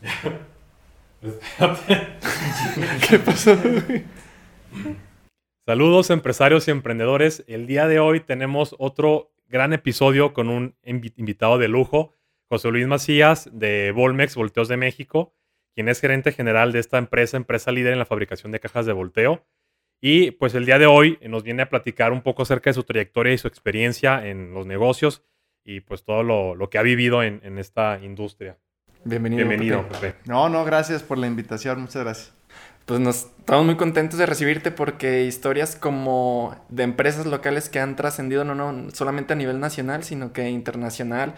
¿Qué pasó? Saludos empresarios y emprendedores. El día de hoy tenemos otro gran episodio con un invitado de lujo, José Luis Macías de Volmex Volteos de México, quien es gerente general de esta empresa, empresa líder en la fabricación de cajas de volteo. Y pues el día de hoy nos viene a platicar un poco acerca de su trayectoria y su experiencia en los negocios y pues todo lo, que ha vivido en esta industria. Bienvenido. Bienvenido, No, no, gracias por la invitación, muchas gracias. Pues nos estamos muy contentos de recibirte porque historias como de empresas locales que han trascendido no, no solamente a nivel nacional, sino que internacional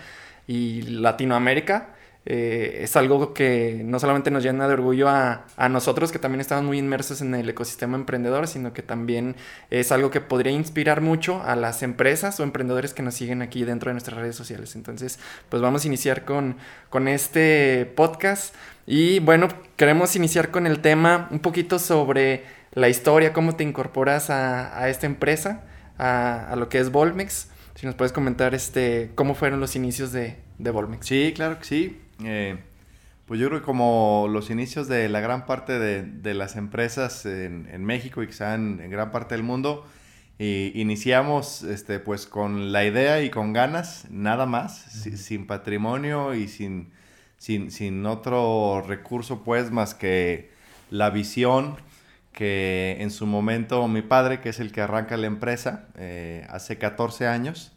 y Latinoamérica, eh, es algo que no solamente nos llena de orgullo a, nosotros, que también estamos muy inmersos en el ecosistema emprendedor, sino que también es algo que podría inspirar mucho a las empresas o emprendedores que nos siguen aquí dentro de nuestras redes sociales. Entonces, pues vamos a iniciar con, con este podcast. Y bueno, queremos iniciar con el tema un poquito sobre la historia, cómo te incorporas a, esta empresa, a, lo que es Volmex. Si nos puedes comentar este, cómo fueron los inicios de, de Volmex. Sí, claro que sí. Eh, pues yo creo que como los inicios de la gran parte de, las empresas en, México y quizá en, en gran parte del mundo, iniciamos este, pues con la idea y con ganas, nada más, sin patrimonio y sin, sin, otro recurso pues más que la visión que en su momento mi padre, que es el que arranca la empresa, eh, hace 14 años,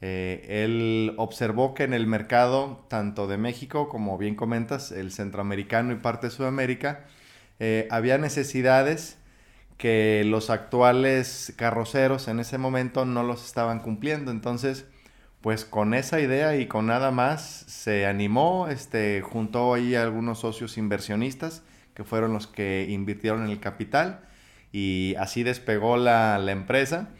eh, él observó que en el mercado, tanto de México como bien comentas, el centroamericano y parte de Sudamérica, eh, había necesidades que los actuales carroceros en ese momento no los estaban cumpliendo. Entonces, pues con esa idea y con nada más se animó, este, juntó ahí algunos socios inversionistas que fueron los que invirtieron en el capital y así despegó la empresa.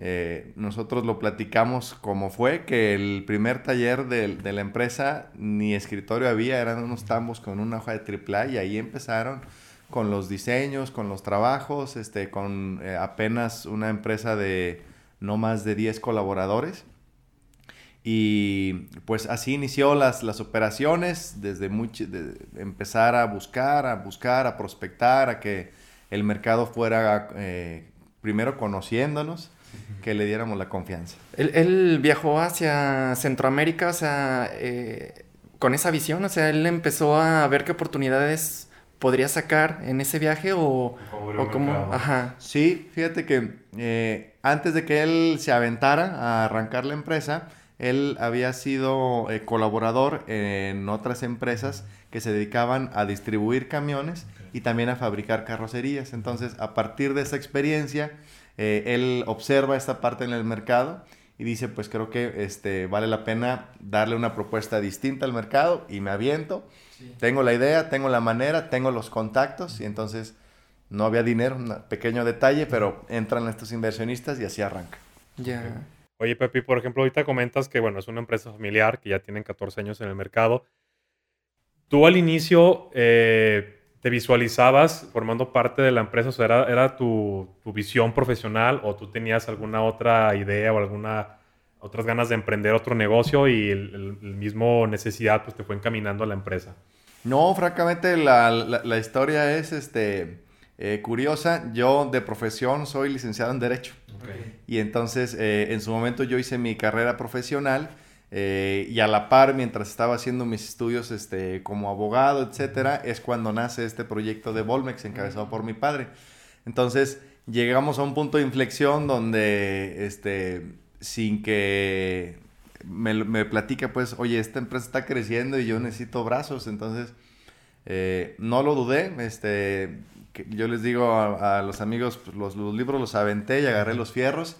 Eh, nosotros lo platicamos como fue, que el primer taller de, la empresa ni escritorio había, eran unos tambos con una hoja de triple y ahí empezaron con los diseños, con los trabajos, este, con eh, apenas una empresa de no más de 10 colaboradores. Y pues así inició las, las operaciones, desde empezar a buscar, a buscar, a prospectar, a que el mercado fuera eh, primero conociéndonos que le diéramos la confianza. Él, viajó hacia Centroamérica, o sea, eh, con esa visión, o sea, él empezó a ver qué oportunidades podría sacar en ese viaje o, o cómo... Ajá. Sí, fíjate que eh, antes de que él se aventara a arrancar la empresa, él había sido eh, colaborador en otras empresas que se dedicaban a distribuir camiones y también a fabricar carrocerías. Entonces, a partir de esa experiencia, eh, él observa esta parte en el mercado y dice, pues creo que este, vale la pena darle una propuesta distinta al mercado y me aviento. Tengo la idea, tengo la manera, tengo los contactos y entonces no había dinero, un pequeño detalle, pero entran estos inversionistas y así arranca. Ya. Oye, Pepi, por ejemplo, ahorita comentas que, bueno, es una empresa familiar que ya tienen 14 años en el mercado. Tú al inicio... Eh, te visualizabas formando parte de la empresa? O sea, ¿era, era tu, tu, visión profesional o tú tenías alguna otra idea o alguna otras ganas de emprender otro negocio y el, mismo necesidad pues te fue encaminando a la empresa? No, francamente la, la, historia es este, eh, curiosa. Yo de profesión soy licenciado en Derecho. Y entonces eh, en su momento yo hice mi carrera profesional eh, y a la par, mientras estaba haciendo mis estudios este, como abogado, etcétera, es cuando nace este proyecto de Volmex, encabezado por mi padre. Entonces, llegamos a un punto de inflexión donde, este, sin que me, me platica, pues, oye, esta empresa está creciendo y yo necesito brazos. Entonces, eh, no lo dudé. Este, yo les digo a, los amigos, pues, los, libros los aventé y agarré los fierros.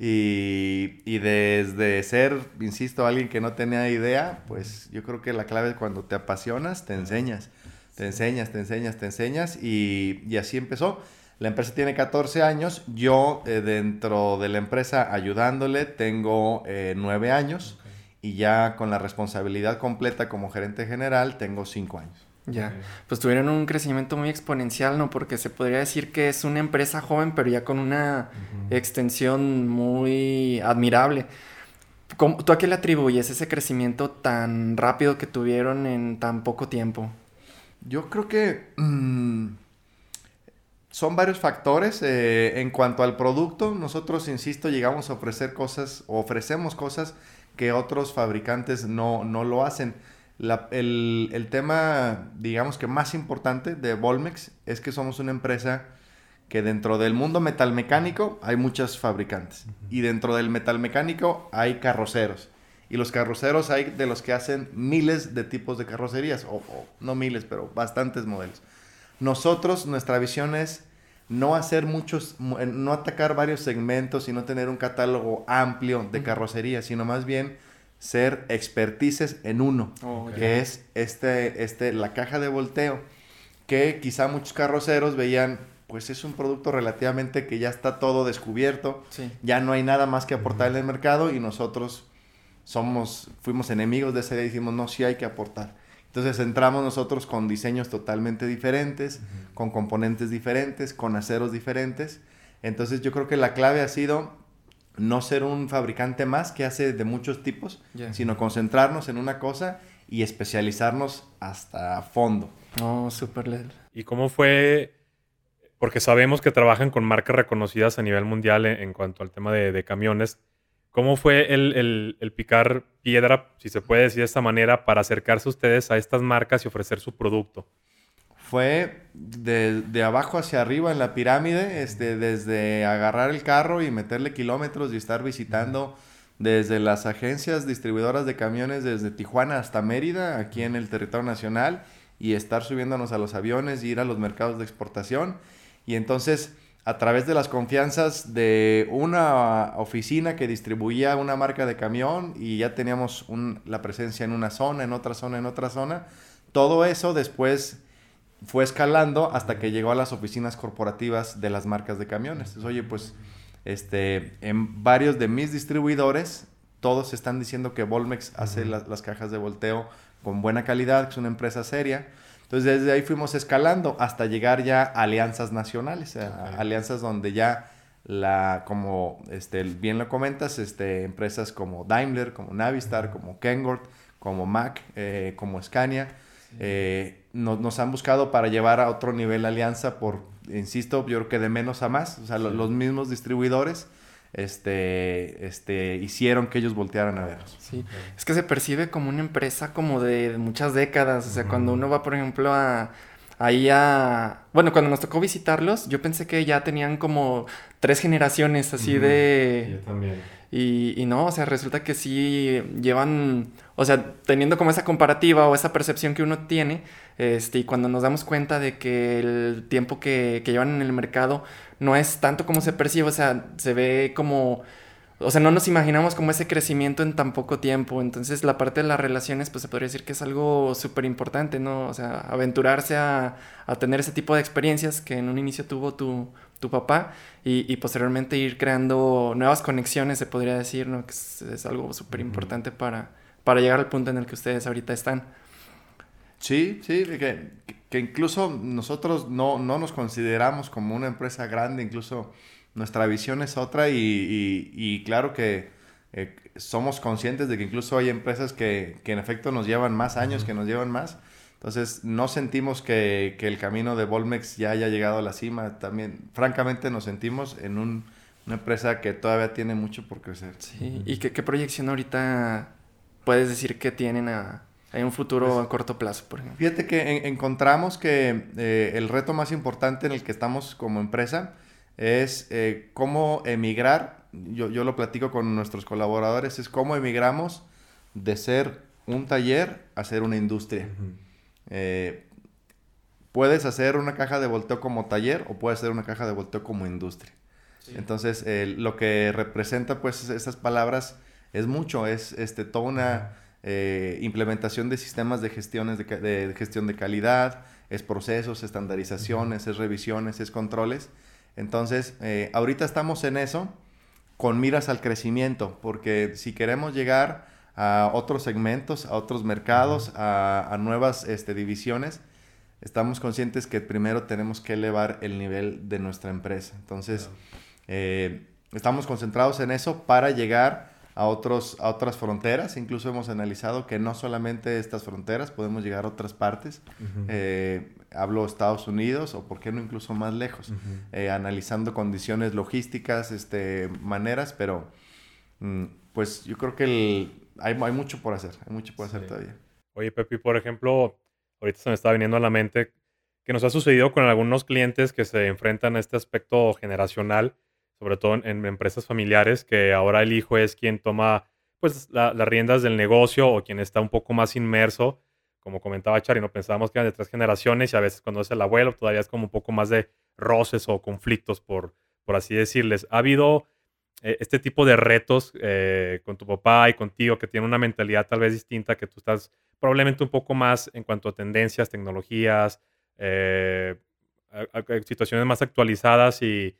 Y, y, desde ser, insisto, alguien que no tenía idea, pues yo creo que la clave es cuando te apasionas, te enseñas. Te enseñas, te enseñas, te enseñas. Y, y así empezó. La empresa tiene 14 años. Yo eh, dentro de la empresa ayudándole tengo eh, 9 años. Y ya con la responsabilidad completa como gerente general tengo 5 años. Ya, pues tuvieron un crecimiento muy exponencial, ¿no? Porque se podría decir que es una empresa joven, pero ya con una extensión muy admirable. ¿Tú a qué le atribuyes ese crecimiento tan rápido que tuvieron en tan poco tiempo? Yo creo que mm, son varios factores. Eh, en cuanto al producto, nosotros, insisto, llegamos a ofrecer cosas, ofrecemos cosas que otros fabricantes no, no lo hacen. El, el, tema, digamos que más importante de Volmex es que somos una empresa que dentro del mundo metalmecánico hay muchos fabricantes. Y dentro del metalmecánico hay carroceros. Y los carroceros hay de los que hacen miles de tipos de carrocerías, o, no miles, pero bastantes modelos. Nosotros, nuestra visión es no hacer muchos, eh, no atacar varios segmentos y no tener un catálogo amplio de carrocerías, sino más bien ser expertices en uno, oh, que es este, este, la caja de volteo, que quizá muchos carroceros veían, pues es un producto relativamente que ya está todo descubierto, ya no hay nada más que aportar en el mercado y nosotros somos, fuimos enemigos de ese día y dijimos, no, sí hay que aportar. Entonces entramos nosotros con diseños totalmente diferentes, con componentes diferentes, con aceros diferentes. Entonces yo creo que la clave ha sido no ser un fabricante más que hace de muchos tipos, sino concentrarnos en una cosa y especializarnos hasta fondo. Oh, súper ¿Y cómo fue? Porque sabemos que trabajan con marcas reconocidas a nivel mundial en, cuanto al tema de, de camiones. ¿Cómo fue el, picar piedra, si se puede decir de esta manera, para acercarse ustedes a estas marcas y ofrecer su producto? Fue de, abajo hacia arriba en la pirámide, este, desde agarrar el carro y meterle kilómetros y estar visitando desde las agencias distribuidoras de camiones desde Tijuana hasta Mérida, aquí en el territorio nacional, y estar subiéndonos a los aviones y ir a los mercados de exportación. Y entonces a través de las confianzas de una oficina que distribuía una marca de camión y ya teníamos la presencia en una zona, en otra zona, en otra zona. Todo eso después fue escalando hasta que llegó a las oficinas corporativas de las marcas de camiones. Entonces, oye, pues este, en varios de mis distribuidores, todos están diciendo que Volmex hace las cajas de volteo con buena calidad, que es una empresa seria. Entonces desde ahí fuimos escalando hasta llegar ya a alianzas nacionales, alianzas donde ya la, como este, bien lo comentas, este, empresas como Daimler, como Navistar, como Kengort, como Mac, eh, como Scania, eh, nos han buscado para llevar a otro nivel la alianza por, insisto, yo creo que de menos a más, o sea, los mismos distribuidores este, este, hicieron que ellos voltearan a verlos. Sí, es que se percibe como una empresa como de muchas décadas, o sea, cuando uno va, por ejemplo, a ahí a... Bueno, cuando nos tocó visitarlos, yo pensé que ya tenían como tres generaciones así de... Yo también. Y, no, o sea, resulta que sí llevan, o sea, teniendo como esa comparativa o esa percepción que uno tiene, este, y cuando nos damos cuenta de que el tiempo que, que llevan en el mercado no es tanto como se percibe, o sea, se ve como... O sea, no nos imaginamos como ese crecimiento en tan poco tiempo. Entonces, la parte de las relaciones, pues se podría decir que es algo súper importante, ¿no? O sea, aventurarse a, a, tener ese tipo de experiencias que en un inicio tuvo tu, tu papá y, y, posteriormente ir creando nuevas conexiones, se podría decir, ¿no? Que es, algo súper importante para, para llegar al punto en el que ustedes ahorita están. Sí, sí, que, que incluso nosotros no, no, nos consideramos como una empresa grande, incluso nuestra visión es otra y, y, claro que eh, somos conscientes de que incluso hay empresas que, que, en efecto nos llevan más años, que nos llevan más. Entonces no sentimos que, que, el camino de Volmex ya haya llegado a la cima. También, francamente, nos sentimos en un, una empresa que todavía tiene mucho por crecer. Sí, ¿y qué, qué proyección ahorita puedes decir que tienen a, hay un futuro pues, a corto plazo, por ejemplo. Fíjate que encontramos que eh, el reto más importante en el que estamos como empresa es eh, cómo emigrar. Yo, yo, lo platico con nuestros colaboradores, es cómo emigramos de ser un taller a ser una industria. Eh, puedes hacer una caja de volteo como taller o puedes hacer una caja de volteo como industria. Entonces, lo que representa pues esas palabras es mucho, es este, toda una eh, implementación de sistemas de, gestiones de, gestión de calidad, es procesos, estandarizaciones, es revisiones, es controles. Entonces, eh, ahorita estamos en eso con miras al crecimiento, porque si queremos llegar a otros segmentos, a otros mercados, a, nuevas este, divisiones, estamos conscientes que primero tenemos que elevar el nivel de nuestra empresa. Entonces, eh, estamos concentrados en eso para llegar a, otros, a otras fronteras. Incluso hemos analizado que no solamente estas fronteras, podemos llegar a otras partes. Eh, hablo Estados Unidos o por qué no incluso más lejos, eh, analizando condiciones logísticas, este, maneras, pero mm, pues yo creo que hay, hay, mucho por hacer, hay mucho por hacer todavía. Oye, Pepi, por ejemplo, ahorita se me está viniendo a la mente que nos ha sucedido con algunos clientes que se enfrentan a este aspecto generacional, sobre todo en, empresas familiares, que ahora el hijo es quien toma pues las riendas del negocio o quien está un poco más inmerso. Como comentaba Chari, no pensábamos que eran de tres generaciones y a veces cuando es el abuelo todavía es como un poco más de roces o conflictos, por, por así decirles. ¿Ha habido este tipo de retos eh, con tu papá y contigo que tiene una mentalidad tal vez distinta, que tú estás probablemente un poco más en cuanto a tendencias, tecnologías, eh, situaciones más actualizadas y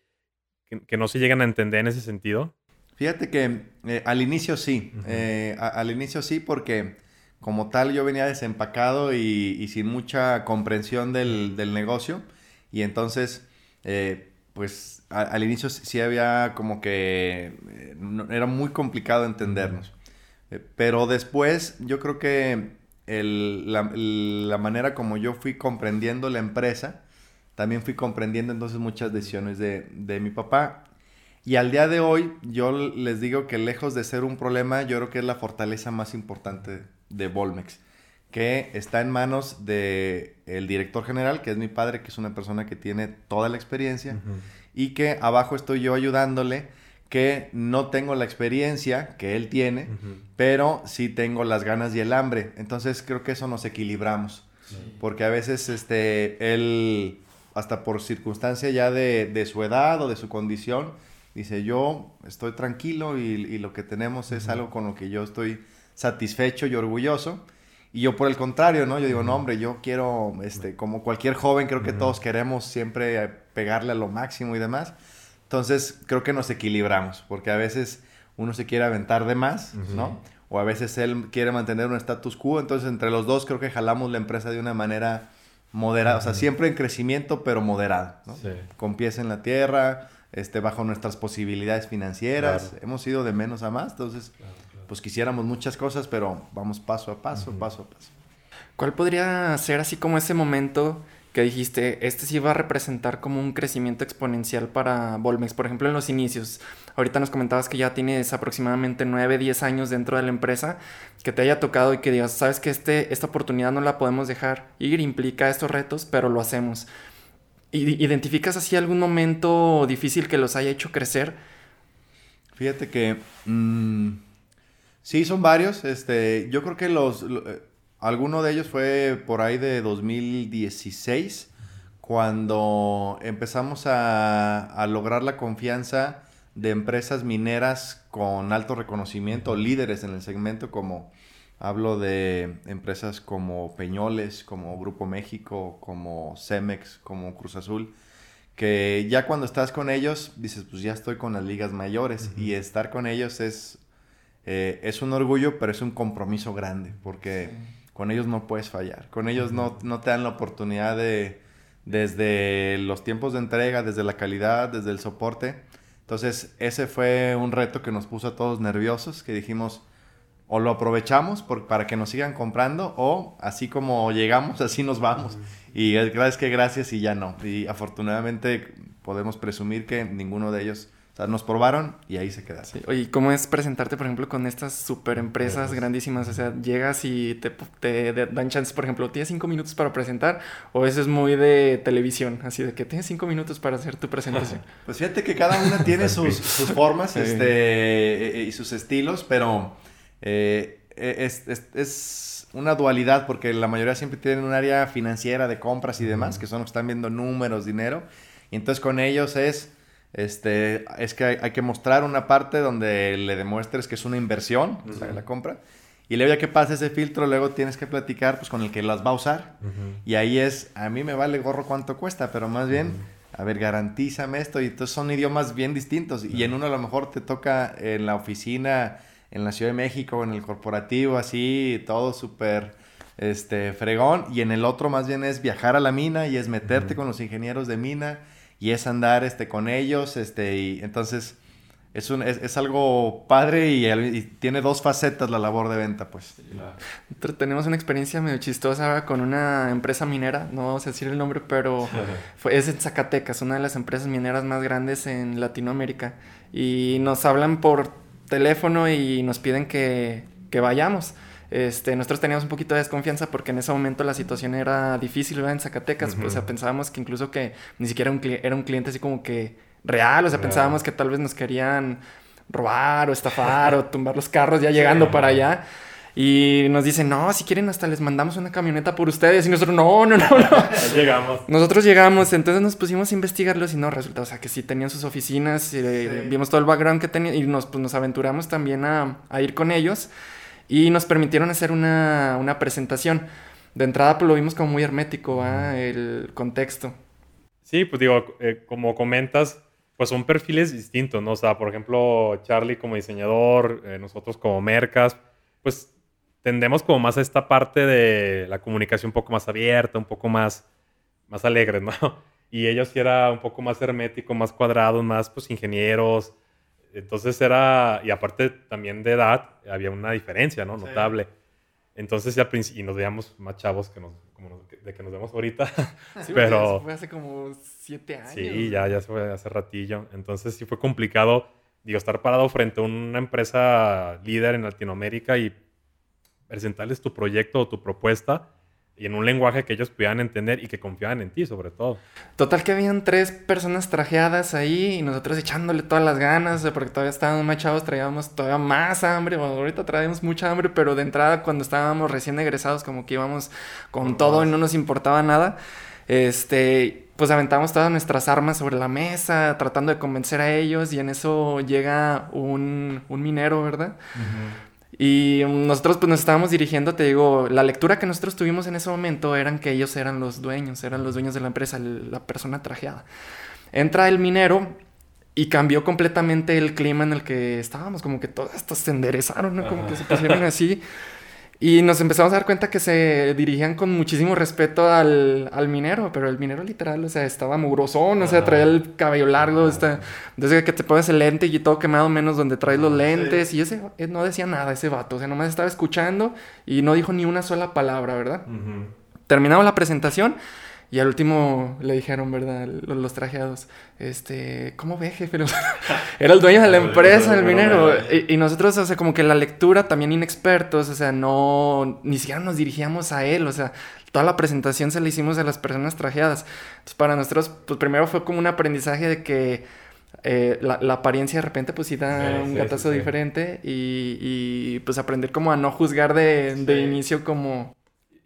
que, no se llegan a entender en ese sentido? Fíjate que eh, al inicio sí, eh, al inicio sí porque como tal yo venía desempacado y, sin mucha comprensión del, negocio y entonces pues al inicio sí había como que era muy complicado entendernos. pero después yo creo que la, manera como yo fui comprendiendo la empresa, también fui comprendiendo entonces muchas decisiones de, mi papá. Y al día de hoy, yo les digo que lejos de ser un problema, yo creo que es la fortaleza más importante de Volmex, que está en manos del el director general, que es mi padre, que es una persona que tiene toda la experiencia, y que abajo estoy yo ayudándole que no tengo la experiencia que él tiene, pero sí tengo las ganas y el hambre. Entonces creo que eso nos equilibramos. Porque a veces este, él, hasta por circunstancia ya de, su edad o de su condición, dice, yo estoy tranquilo y, lo que tenemos es algo con lo que yo estoy satisfecho y orgulloso. Y yo por el contrario, ¿no? Yo digo, no, hombre, yo quiero, este, como cualquier joven, creo que todos queremos siempre pegarle a lo máximo y demás. Entonces, creo que nos equilibramos, porque a veces uno se quiere aventar de más, ¿no? O a veces él quiere mantener un status quo, entonces entre los dos creo que jalamos la empresa de una manera moderada, o sea, siempre en crecimiento, pero moderada, ¿no? Con pies en la tierra, este, bajo nuestras posibilidades financieras, hemos ido de menos a más, entonces, pues quisiéramos muchas cosas, pero vamos paso a paso, paso a paso. ¿Cuál podría ser así como ese momento que dijiste, este sí va a representar como un crecimiento exponencial para Volmex, por ejemplo, en los inicios. Ahorita nos comentabas que ya tienes aproximadamente 9, 10 años dentro de la empresa, que te haya tocado y que digas, sabes que este, esta oportunidad no la podemos dejar ir, implica estos retos, pero lo hacemos. ¿Identificas así algún momento difícil que los haya hecho crecer? Fíjate que... Mm, sí, son varios. Este, yo creo que los eh, Alguno de ellos fue por ahí de 2016, cuando empezamos a, lograr la confianza de empresas mineras con alto reconocimiento, líderes en el segmento, como hablo de empresas como Peñoles, como Grupo México, como Cemex, como Cruz Azul, que ya cuando estás con ellos dices, pues ya estoy con las ligas mayores y estar con ellos es, eh, es un orgullo, pero es un compromiso grande, porque con ellos no puedes fallar. Con ellos no, no te dan la oportunidad de, desde los tiempos de entrega, desde la calidad, desde el soporte. Entonces, ese fue un reto que nos puso a todos nerviosos, que dijimos, o lo aprovechamos para que nos sigan comprando, o así como llegamos, así nos vamos. Y es que gracias y ya no. Y afortunadamente podemos presumir que ninguno de ellos o sea, nos probaron y ahí se queda. Sí. Oye, ¿cómo es presentarte, por ejemplo, con estas super empresas grandísimas? O sea, llegas y te, te, dan chances, por ejemplo, ¿tienes cinco minutos para presentar? ¿O eso es muy de televisión? Así de que tienes cinco minutos para hacer tu presentación. pues fíjate que cada una tiene sus, sus formas este, e, e, y sus estilos, pero eh, e, es, es, es, una dualidad porque la mayoría siempre tienen un área financiera de compras y demás, que son los que están viendo números, dinero. Y entonces con ellos es este, es que hay, que mostrar una parte donde le demuestres que es una inversión, la compra. Y luego ya que pasa ese filtro, luego tienes que platicar pues, con el que las va a usar. Y ahí es, a mí me vale gorro cuánto cuesta, pero más bien, a ver, garantízame esto. Y entonces son idiomas bien distintos. Y en uno a lo mejor te toca en la oficina, en la Ciudad de México, en el corporativo, así, todo súper este, fregón. Y en el otro más bien es viajar a la mina y es meterte con los ingenieros de mina y es andar este, con ellos, este, y entonces es, un, es, algo padre y, tiene dos facetas la labor de venta, pues. Tenemos una experiencia medio chistosa con una empresa minera, no vamos a decir el nombre, pero fue, es en Zacatecas, una de las empresas mineras más grandes en Latinoamérica. Y nos hablan por teléfono y nos piden que, que vayamos. Este, nosotros teníamos un poquito de desconfianza porque en ese momento la situación era difícil en Zacatecas. O sea, pensábamos que incluso que ni siquiera un era un cliente así como que real. O sea, pensábamos que tal vez nos querían robar o estafar o tumbar los carros ya llegando para allá. Y nos dicen, no, si quieren hasta les mandamos una camioneta por ustedes. Y nosotros, no, no, no, no. llegamos. Nosotros llegamos, entonces nos pusimos a investigarlos y no, resulta, o sea, que sí tenían sus oficinas, y, eh, vimos todo el background que tenían y nos, pues, nos aventuramos también a, a ir con ellos y nos permitieron hacer una, una presentación. De entrada, pues lo vimos como muy hermético, el contexto. Sí, pues digo, eh, como comentas, pues son perfiles distintos, ¿no? O sea, por ejemplo, Charlie como diseñador, eh, nosotros como mercas, pues tendemos como más a esta parte de la comunicación un poco más abierta, un poco más, más alegre, ¿no? Y ellos sí era un poco más hermético, más cuadrados, más pues ingenieros, entonces era, y aparte también de edad, había una diferencia, ¿no? Notable. Entonces ya y nos veíamos más chavos que nos, como de que nos vemos ahorita. Sí, pero fue hace como siete años. Sí, ya, ya fue hace ratillo. Entonces sí fue complicado, digo, estar parado frente a una empresa líder en Latinoamérica y presentarles tu proyecto o tu propuesta y en un lenguaje que ellos pudieran entender y que confiaban en ti, sobre todo. Total que habían tres personas trajeadas ahí y nosotros echándole todas las ganas, porque todavía estábamos más chavos, traíamos todavía más hambre, bueno, ahorita traíamos mucha hambre, pero de entrada cuando estábamos recién egresados como que íbamos con todo y no nos importaba nada, este, pues aventamos todas nuestras armas sobre la mesa, tratando de convencer a ellos y en eso llega un, un minero, ¿verdad? Y nosotros pues nos estábamos dirigiendo, te digo, la lectura que nosotros tuvimos en ese momento eran que ellos eran los dueños, eran los dueños de la empresa, la persona trajeada. Entra el minero y cambió completamente el clima en el que estábamos, como que todas estas se enderezaron, ¿no? Como que se pusieron así. Y nos empezamos a dar cuenta que se dirigían con muchísimo respeto al, al minero, pero el minero literal, o sea, estaba mugrosón, o sea, traía el cabello largo, este, desde que te pones el lente y todo quemado menos donde traes los lentes, y ese eh, no decía nada, ese vato, o sea, nomás estaba escuchando y no dijo ni una sola palabra, ¿verdad? Terminamos la presentación y al último le dijeron, ¿verdad? Los, trajeados, este, ¿cómo ve, jefe? Era el dueño de la empresa, el minero. Y, nosotros, o sea, como que la lectura también inexpertos, o sea, no, ni siquiera nos dirigíamos a él, o sea, toda la presentación se la hicimos a las personas trajeadas. Entonces, para nosotros, pues primero fue como un aprendizaje de que eh, la, apariencia de repente pues sí da un gatazo diferente y, pues aprender como a no juzgar de, inicio como...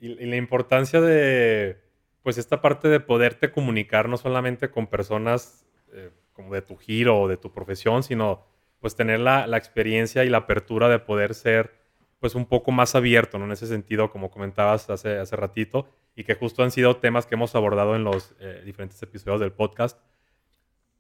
y la importancia de pues esta parte de poderte comunicar no solamente con personas eh, como de tu giro o de tu profesión, sino pues tener la, la, experiencia y la apertura de poder ser pues un poco más abierto, ¿no? En ese sentido, como comentabas hace, hace ratito, y que justo han sido temas que hemos abordado en los eh, diferentes episodios del podcast,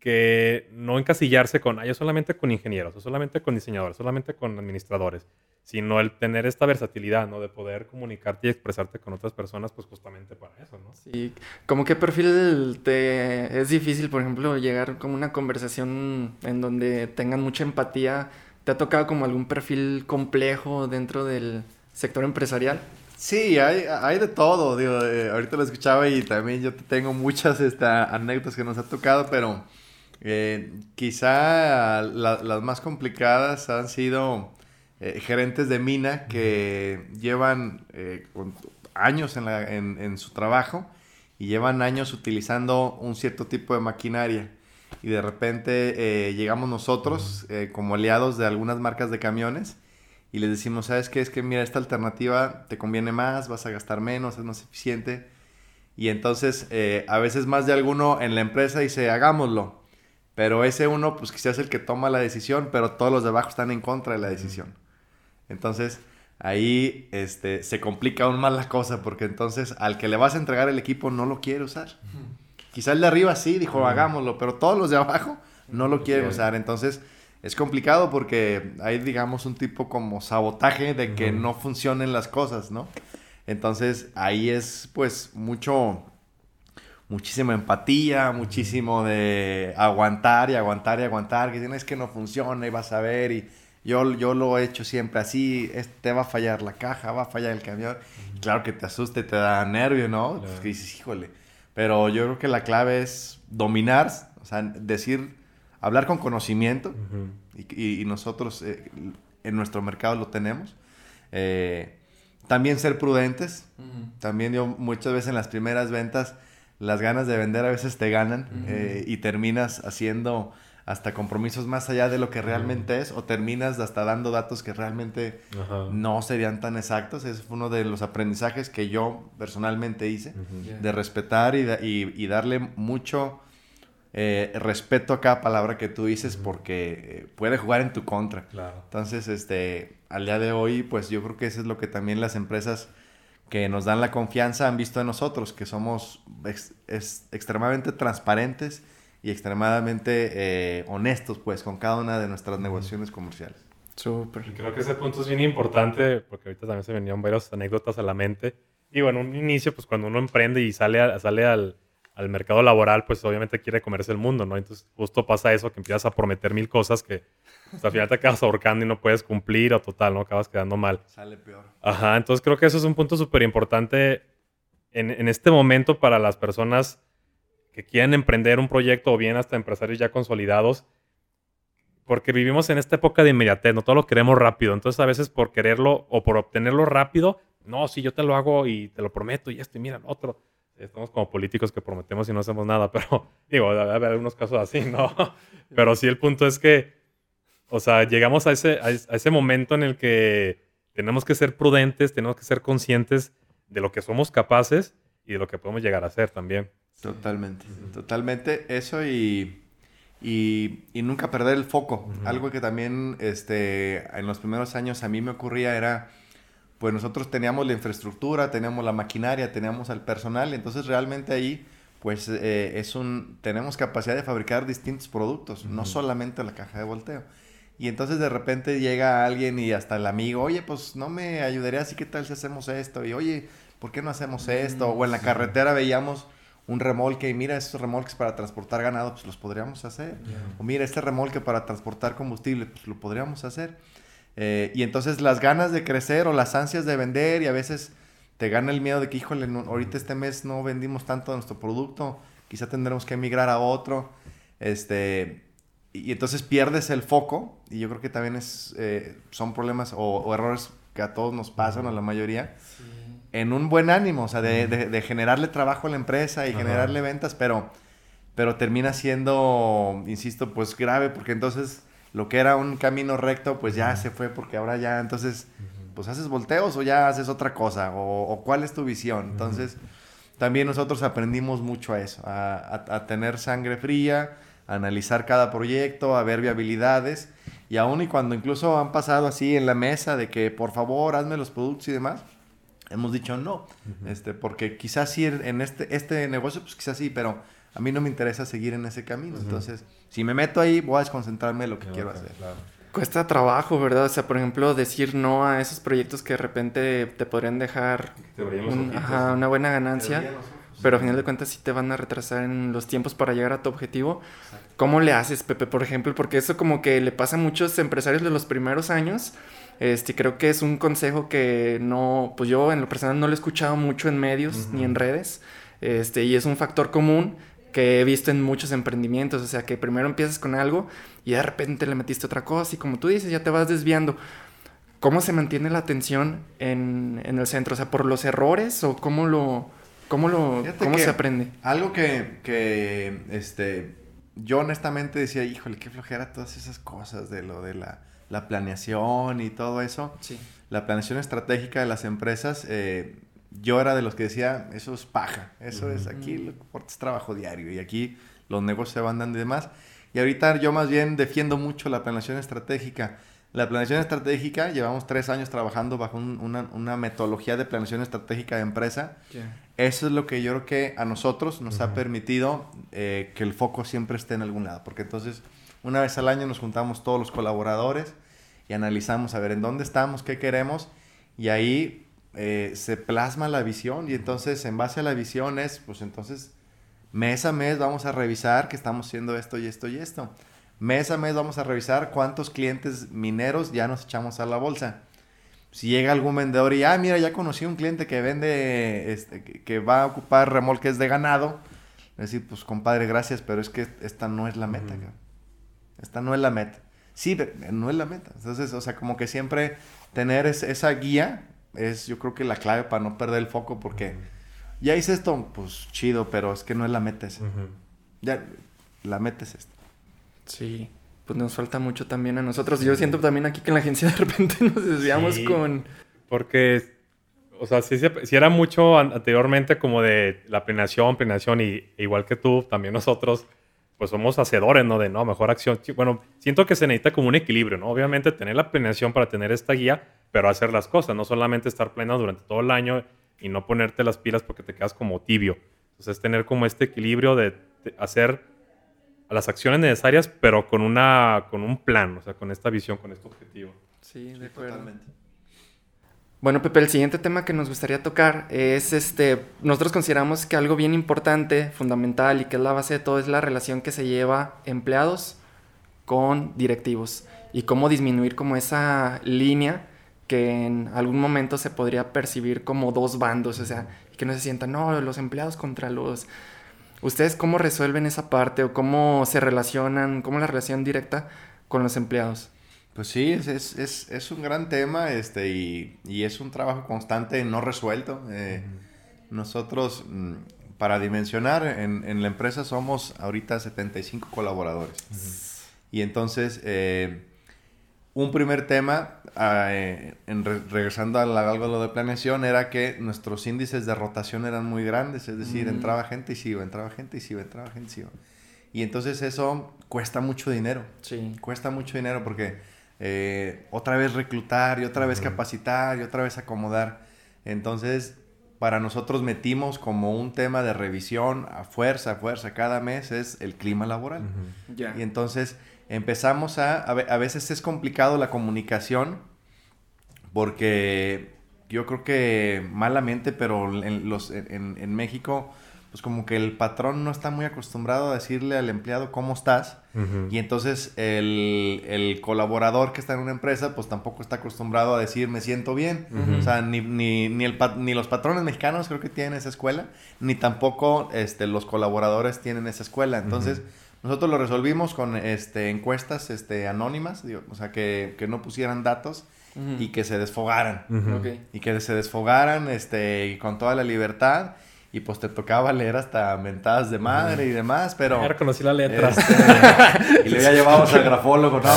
que no encasillarse con, ah, yo solamente con ingenieros, o solamente con diseñadores, solamente con administradores, sino el tener esta versatilidad, ¿no? De poder comunicarte y expresarte con otras personas, pues justamente para eso, ¿no? Sí, como qué perfil te es difícil, por ejemplo, llegar con una conversación en donde tengan mucha empatía. ¿Te ha tocado como algún perfil complejo dentro del sector empresarial? Sí, hay, hay de todo, digo, eh, ahorita lo escuchaba y también yo tengo muchas esta, anécdotas que nos ha tocado, pero eh, quizá las más complicadas han sido eh, gerentes de mina que llevan eh, años en, su trabajo y llevan años utilizando un cierto tipo de maquinaria. Y de repente eh, llegamos nosotros como aliados de algunas marcas de camiones y les decimos, ¿sabes qué? Es que mira, esta alternativa te conviene más, vas a gastar menos, es más eficiente. Y entonces a veces más de alguno en la empresa dice, hagámoslo. Pero ese uno, pues quizás es el que toma la decisión, pero todos los de abajo están en contra de la decisión. Entonces, ahí este, se complica aún más la cosa porque entonces al que le vas a entregar el equipo no lo quiere usar. Quizá el de arriba sí, dijo, hagámoslo, pero todos los de abajo no lo quieren usar. Entonces, es complicado porque hay, digamos, un tipo como sabotaje de que no funcionen las cosas, ¿no? Entonces, ahí es, pues, mucho, muchísima empatía, muchísimo de aguantar y aguantar y aguantar, que tienes que no funciona y vas a ver y yo, yo lo he hecho siempre así, te va a fallar la caja, va a fallar el camión. Claro que te asusta y te da nervio, ¿no? Pues que dices, híjole. Pero yo creo que la clave es dominar, o sea, decir, hablar con conocimiento y, nosotros eh, en nuestro mercado lo tenemos. Eh, también ser prudentes. También yo muchas veces en las primeras ventas las ganas de vender a veces te ganan eh, y terminas haciendo hasta compromisos más allá de lo que realmente es o terminas hasta dando datos que realmente no serían tan exactos. Ese fue uno de los aprendizajes que yo personalmente hice, de respetar y, y, darle mucho eh, respeto a cada palabra que tú dices porque eh, puede jugar en tu contra. Entonces, este, al día de hoy, pues yo creo que eso es lo que también las empresas que nos dan la confianza han visto en nosotros, que somos extremadamente transparentes y extremadamente eh, honestos pues con cada una de nuestras negociaciones comerciales. Súper. Creo que ese punto es bien importante porque ahorita también se venían varias anécdotas a la mente. Y bueno, un inicio, pues cuando uno emprende y sale, sale al, al, mercado laboral, pues obviamente quiere comerse el mundo, ¿no? Entonces justo pasa eso, que empiezas a prometer mil cosas que pues, al final te acabas ahorcando y no puedes cumplir o total, ¿no? Acabas quedando mal. Sale peor. Ajá, entonces creo que eso es un punto súper importante en, en este momento para las personas que quieren emprender un proyecto o bien hasta empresarios ya consolidados, porque vivimos en esta época de inmediatez, no todo lo queremos rápido, entonces a veces por quererlo o por obtenerlo rápido, no, si yo te lo hago y te lo prometo y esto y mira, otro. Estamos como políticos que prometemos y no hacemos nada, pero digo, debe haber algunos casos así, ¿no? Pero sí el punto es que, o sea, llegamos a ese, a ese momento en el que tenemos que ser prudentes, tenemos que ser conscientes de lo que somos capaces y de lo que podemos llegar a ser también. Totalmente, totalmente. Eso y, y, nunca perder el foco. Algo que también este, en los primeros años a mí me ocurría era, pues nosotros teníamos la infraestructura, teníamos la maquinaria, teníamos al personal, entonces realmente ahí pues eh, es un, tenemos capacidad de fabricar distintos productos, no solamente la caja de volteo. Y entonces de repente llega alguien y hasta el amigo, oye, pues no me ayudarías, ¿y qué tal si hacemos esto? Y oye, ¿por qué no hacemos esto? O en la carretera veíamos un remolque y mira, estos remolques para transportar ganado, pues los podríamos hacer. O mira, este remolque para transportar combustible, pues lo podríamos hacer. Eh, y entonces las ganas de crecer o las ansias de vender y a veces te gana el miedo de que, híjole, ahorita este mes no vendimos tanto de nuestro producto, quizá tendremos que emigrar a otro. Este, y, entonces pierdes el foco y yo creo que también es, eh, son problemas o, errores que a todos nos pasan, a la mayoría en un buen ánimo, o sea, de, generarle trabajo a la empresa y generarle ventas, pero, pero termina siendo, insisto, pues grave, porque entonces lo que era un camino recto, pues ya se fue, porque ahora ya, entonces, pues haces volteos o ya haces otra cosa, o, cuál es tu visión. Entonces, también nosotros aprendimos mucho a eso, a, tener sangre fría, a analizar cada proyecto, a ver viabilidades, y aún y cuando incluso han pasado así en la mesa de que, por favor, hazme los productos y demás, hemos dicho no, este, porque quizás sí en este, este negocio, pues quizás sí, pero a mí no me interesa seguir en ese camino. Entonces, si me meto ahí, voy a desconcentrarme en lo que quiero hacer. Cuesta trabajo, ¿verdad? O sea, por ejemplo, decir no a esos proyectos que de repente te podrían dejar una buena ganancia, pero a final de cuentas sí te van a retrasar en los tiempos para llegar a tu objetivo. ¿Cómo le haces, Pepe, por ejemplo? Porque eso como que le pasa a muchos empresarios de los primeros años este, creo que es un consejo que no, pues yo en lo personal no lo he escuchado mucho en medios ni en redes. Este, y es un factor común que he visto en muchos emprendimientos. O sea, que primero empiezas con algo y de repente le metiste otra cosa y como tú dices, ya te vas desviando. ¿Cómo se mantiene la atención en, en el centro? O sea, ¿por los errores o cómo lo, cómo lo, cómo se aprende? Algo que, que, este, yo honestamente decía, híjole, qué flojera todas esas cosas de lo de la la planeación y todo eso. Sí. La planeación estratégica de las empresas, eh, yo era de los que decía, eso es paja, eso es aquí, lo que es trabajo diario y aquí los negocios se van dando y demás. Y ahorita yo más bien defiendo mucho la planeación estratégica. La planeación estratégica, llevamos tres años trabajando bajo una, metodología de planeación estratégica de empresa. Eso es lo que yo creo que a nosotros nos ha permitido eh, que el foco siempre esté en algún lado, porque entonces una vez al año nos juntamos todos los colaboradores y analizamos a ver en dónde estamos, qué queremos y ahí eh, se plasma la visión y entonces en base a la visión es, pues entonces Mes a mes vamos a revisar que estamos haciendo esto y esto y esto. Mes a mes vamos a revisar cuántos clientes mineros ya nos echamos a la bolsa. Si llega algún vendedor y, ah, mira, ya conocí un cliente que vende, este, que, va a ocupar remolques de ganado. Decir, pues compadre, gracias, pero es que esta no es la meta, Esta no es la meta. Sí, pero no es la meta. Entonces, o sea, como que siempre tener esa guía es yo creo que la clave para no perder el foco porque ya hice esto, pues chido, pero es que no es la meta esa. Ya, la meta es esta. Sí, pues nos falta mucho también a nosotros. Yo siento también aquí que en la agencia de repente nos desviamos con... Porque, o sea, si, si, era mucho anteriormente como de la planeación, planeación y igual que tú, también nosotros pues somos hacedores, ¿no? De, no, mejor acción. Bueno, siento que se necesita como un equilibrio, ¿no? Obviamente tener la planeación para tener esta guía, pero hacer las cosas, no solamente estar pleno durante todo el año y no ponerte las pilas porque te quedas como tibio. Entonces, tener como este equilibrio de, hacer las acciones necesarias, pero con, una, con un plan, o sea, con esta visión, con este objetivo. Sí, de acuerdo. Totalmente. Bueno, Pepe, el siguiente tema que nos gustaría tocar es este. Nosotros consideramos que algo bien importante, fundamental y que es la base de todo es la relación que se lleva empleados con directivos y cómo disminuir como esa línea que en algún momento se podría percibir como dos bandos, o sea, que no se sientan, no, los empleados contra los... ¿Ustedes cómo resuelven esa parte o cómo se relacionan, cómo la relación directa con los empleados? Pues sí, es, es, es, un gran tema este, y, y, es un trabajo constante no resuelto. Eh, nosotros, mm, para dimensionar, en, en, la empresa somos ahorita 75 colaboradores. Y entonces, eh, un primer tema, ah, eh, en regresando a algo lo de planeación, era que nuestros índices de rotación eran muy grandes, es decir, entraba gente y se iba, entraba gente y se iba, entraba gente y se iba. Y entonces eso cuesta mucho dinero. Sí. Cuesta mucho dinero porque eh, otra vez reclutar y otra vez capacitar y otra vez acomodar. Entonces, para nosotros metimos como un tema de revisión a fuerza, a fuerza, cada mes es el clima laboral. Y entonces empezamos a, a, veces es complicado la comunicación porque yo creo que malamente, pero en, los, en, en México pues como que el patrón no está muy acostumbrado a decirle al empleado cómo estás. Y entonces el, el, colaborador que está en una empresa, pues tampoco está acostumbrado a decir me siento bien. O sea, ni, ni, ni, el, ni los patrones mexicanos creo que tienen esa escuela, ni tampoco este, los colaboradores tienen esa escuela. Entonces, nosotros lo resolvimos con este, encuestas este, anónimas, o sea, que, que no pusieran datos. Y que se desfogaran. Y que se desfogaran este, con toda la libertad y pues te tocaba leer hasta mentadas de madre y demás, pero... Ya reconocí la letra. Este, y le ya llevamos al grafólogo, ¿no?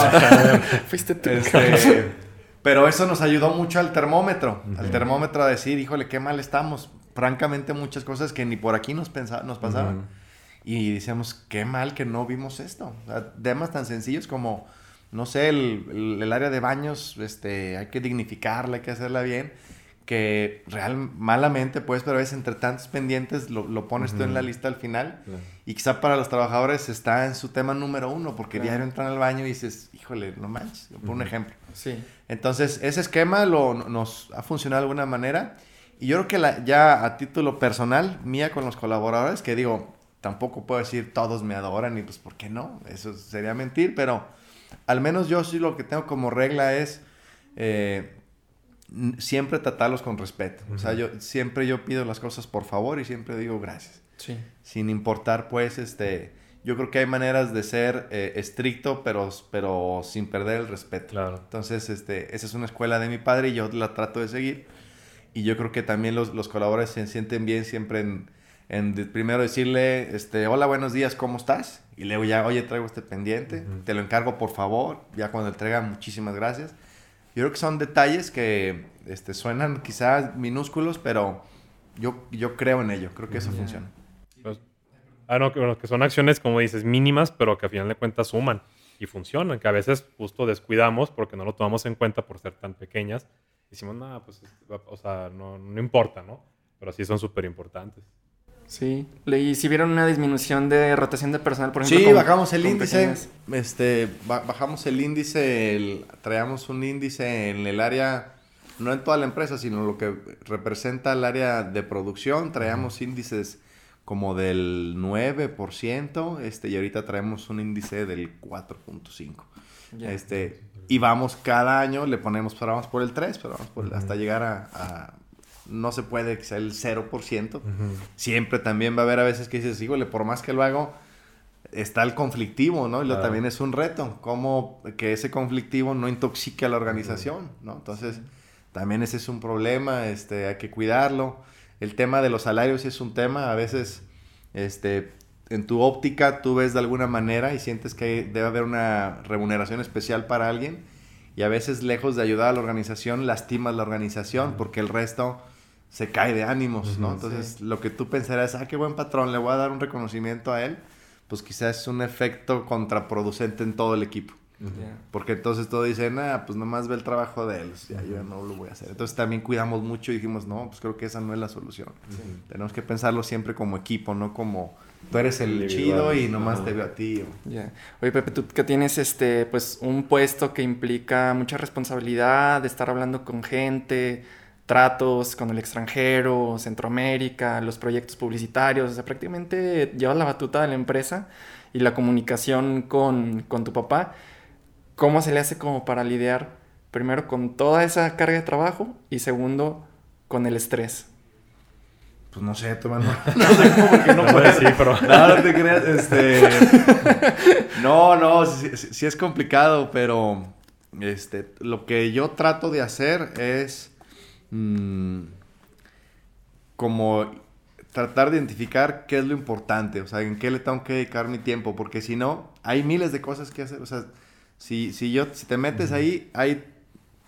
Fuiste tú. Este, pero eso nos ayudó mucho al termómetro, al termómetro a decir, híjole, qué mal estamos. Francamente, muchas cosas que ni por aquí nos, nos pasaban. Y decíamos, qué mal que no vimos esto. O sea, temas tan sencillos como, no sé, el, el área de baños, este, hay que dignificarla, hay que hacerla bien que real, malamente, pues, pero a veces entre tantos pendientes lo, lo pones tú en la lista al final. Y quizá para los trabajadores está en su tema número uno, porque diario entran al baño y dices, híjole, no manches, por un ejemplo. Sí. Entonces, ese esquema lo, nos ha funcionado de alguna manera. Y yo creo que la, ya a título personal, mía con los colaboradores, que digo, tampoco puedo decir todos me adoran y pues, ¿por qué no? Eso sería mentir, pero al menos yo sí lo que tengo como regla es... Eh, siempre tratarlos con respeto. O sea, yo siempre yo pido las cosas por favor y siempre digo gracias. Sí. Sin importar, pues, este, yo creo que hay maneras de ser eh, estricto, pero, pero sin perder el respeto. Claro. Entonces, este, esa es una escuela de mi padre y yo la trato de seguir. Y yo creo que también los, los colaboradores se sienten bien siempre en, en primero decirle, este, hola, buenos días, ¿cómo estás? Y luego ya, oye, traigo este pendiente, te lo encargo por favor. Ya cuando entrega, muchísimas gracias. Yo creo que son detalles que este, suenan quizás minúsculos, pero yo, yo creo en ello, creo que eso funciona. Pues, ah, no, que, que son acciones, como dices, mínimas, pero que a final de cuentas suman y funcionan, que a veces justo descuidamos porque no lo tomamos en cuenta por ser tan pequeñas. Decimos, no, pues, o sea, no, no importa, ¿no? Pero sí son súper importantes. Sí, y si vieron una disminución de rotación de personal, por ejemplo. Sí, bajamos el índice. Este, bajamos el índice, traíamos un índice en el área, no en toda la empresa, sino lo que representa el área de producción. Traíamos índices como del 9%, este, y ahorita traemos un índice del 4.5%. Este, y vamos cada año, le ponemos, pero vamos por el 3, pero vamos por hasta llegar a, no se puede que sea el 0%. Siempre también va a haber a veces que dices, híjole, por más que lo hago, está el conflictivo, ¿no? Y lo también es un reto, cómo que ese conflictivo no intoxique a la organización, ¿no? Entonces, también ese es un problema, este, hay que cuidarlo. El tema de los salarios es un tema, a veces, este, en tu óptica tú ves de alguna manera y sientes que debe haber una remuneración especial para alguien y a veces lejos de ayudar a la organización lastimas la organización porque el resto se cae de ánimos, ¿no? Entonces lo que tú pensarás, ah, qué buen patrón, le voy a dar un reconocimiento a él, pues quizás es un efecto contraproducente en todo el equipo. Porque entonces todos dicen, ah, pues nomás ve el trabajo de él, ya yo no lo voy a hacer. Entonces también cuidamos mucho y dijimos, no, pues creo que esa no es la solución. Tenemos que pensarlo siempre como equipo, no como tú eres el chido y nomás te veo a ti. Ya. Oye, Pepe, tú que tienes este, pues un puesto que implica mucha responsabilidad de estar hablando con gente, tratos con el extranjero, Centroamérica, los proyectos publicitarios, o sea, prácticamente llevas la batuta de la empresa y la comunicación con, con tu papá. ¿Cómo se le hace como para lidiar primero con toda esa carga de trabajo y segundo con el estrés? Pues no sé, tú, No sé cómo que no puedes. Sí, pero... No, no te creas. Este... No, no, sí, es complicado, pero este, lo que yo trato de hacer es mm, como tratar de identificar qué es lo importante, o sea, en qué le tengo que dedicar mi tiempo, porque si no, hay miles de cosas que hacer, o sea, si, si, yo, si te metes ahí, hay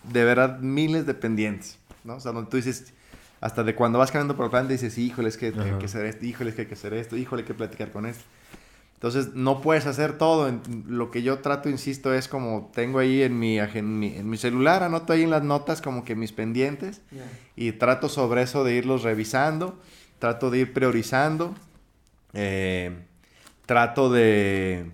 de verdad miles de pendientes, ¿no? O sea, donde tú dices, hasta de cuando vas caminando por el plan, dices, híjole, es que hay que hacer esto, híjole, es que hay que hacer esto, híjole, hay que platicar con esto. Entonces, no puedes hacer todo. Lo que yo trato, insisto, es como tengo ahí en mi, en mi, en mi celular, anoto ahí en las notas como que mis pendientes y trato sobre eso de irlos revisando, trato de ir priorizando, eh, trato de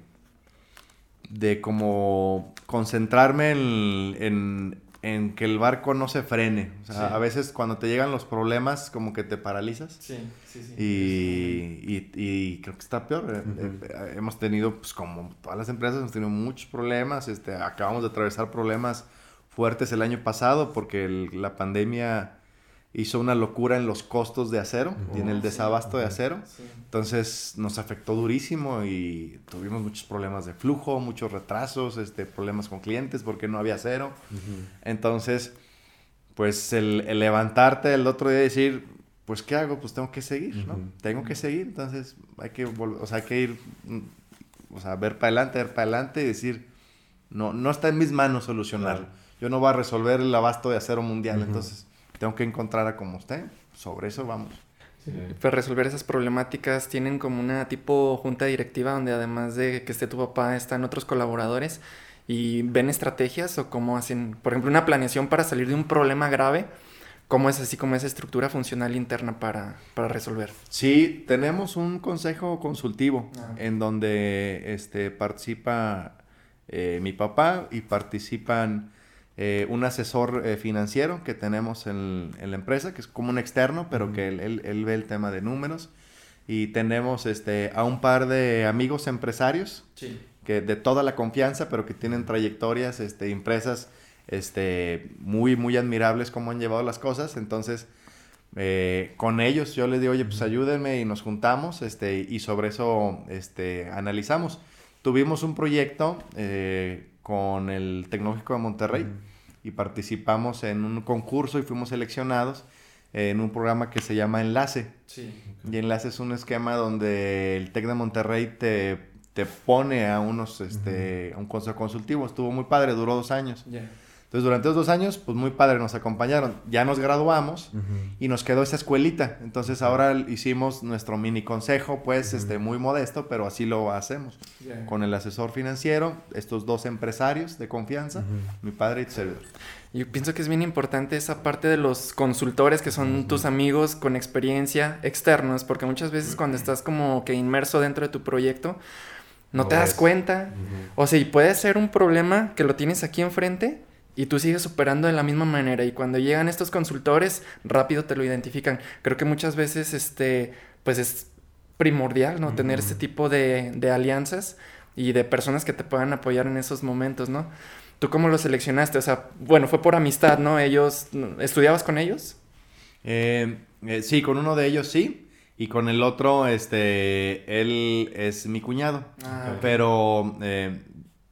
de como concentrarme en, en, que el barco no se frene. O sea, a veces cuando te llegan los problemas como que te paralizas. Sí, sí, sí. Y, y, creo que está peor. Eh, eh, hemos tenido, pues como todas las empresas, hemos tenido muchos problemas. Este, acabamos de atravesar problemas fuertes el año pasado porque la pandemia hizo una locura en los costos de acero y en el desabasto de acero. Entonces nos afectó durísimo y tuvimos muchos problemas de flujo, muchos retrasos, este, problemas con clientes porque no había acero. Entonces, pues el, levantarte el otro día y decir, pues ¿qué hago? Pues tengo que seguir, ¿no? Tengo que seguir, entonces hay que, o sea, hay que ir, mm, o sea, ver para adelante, ver para adelante y decir, no, no está en mis manos solucionarlo. Yo no voy a resolver el abasto de acero mundial, entonces tengo que encontrar a como usted. Sobre eso vamos. Pues resolver esas problemáticas tienen como una tipo junta directiva donde además de que esté tu papá están otros colaboradores y ven estrategias o cómo hacen, por ejemplo, una planeación para salir de un problema grave. ¿Cómo es así como esa estructura funcional interna para, para resolver? Sí, tenemos un consejo consultivo ah. en donde este, participa eh, mi papá y participan eh, un asesor eh, financiero que tenemos en, la empresa, que es como un externo, pero que él, ve el tema de números. Y tenemos este, a un par de amigos empresarios que de toda la confianza, pero que tienen trayectorias, este, empresas este, muy, muy admirables cómo han llevado las cosas. Entonces, eh, con ellos yo les digo, oye, pues ayúdenme y nos juntamos este, y sobre eso este, analizamos. Tuvimos un proyecto con el Tecnológico de Monterrey y participamos en un concurso y fuimos seleccionados en un programa que se llama Enlace. Y Enlace es un esquema donde el TEC de Monterrey te, te pone a unos, este, a un consejo consultivo. Estuvo muy padre, duró dos años. Entonces, durante esos dos años, pues muy padre, nos acompañaron. Ya nos graduamos y nos quedó esa escuelita. Entonces, ahora hicimos nuestro mini consejo, pues, este, muy modesto, pero así lo hacemos. Con el asesor financiero, estos dos empresarios de confianza, mi padre y tu servidor. Yo pienso que es bien importante esa parte de los consultores que son tus amigos con experiencia externos, porque muchas veces cuando estás como que inmerso dentro de tu proyecto, no, te das cuenta. O sea, y puede ser un problema que lo tienes aquí enfrente y tú sigues superando de la misma manera y cuando llegan estos consultores rápido te lo identifican. Creo que muchas veces este pues es primordial, ¿no? Tener este tipo de, de alianzas y de personas que te puedan apoyar en esos momentos, ¿no? ¿Tú cómo lo seleccionaste? O sea, bueno, fue por amistad, ¿no? Ellos, ¿estudiabas con ellos? Eh, eh, sí, con uno de ellos sí. Y con el otro, este, él es mi cuñado. Ah, pero, eh,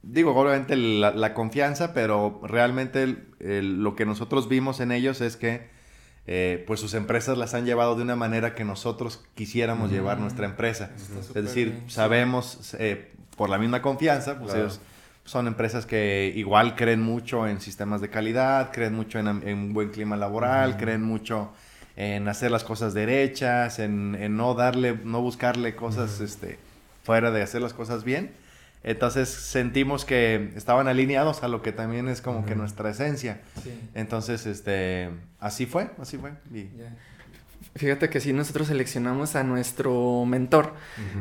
digo, obviamente la, confianza, pero realmente lo que nosotros vimos en ellos es que, pues sus empresas las han llevado de una manera que nosotros quisiéramos llevar nuestra empresa. Es decir, sabemos, por la misma confianza, pues ellos son empresas que igual creen mucho en sistemas de calidad, creen mucho en, un buen clima laboral, creen mucho en hacer las cosas derechas, en, no darle, no buscarle cosas este, fuera de hacer las cosas bien. Entonces sentimos que estaban alineados a lo que también es como que nuestra esencia. Entonces, este, así fue, así fue. Fíjate que sí, nosotros seleccionamos a nuestro mentor,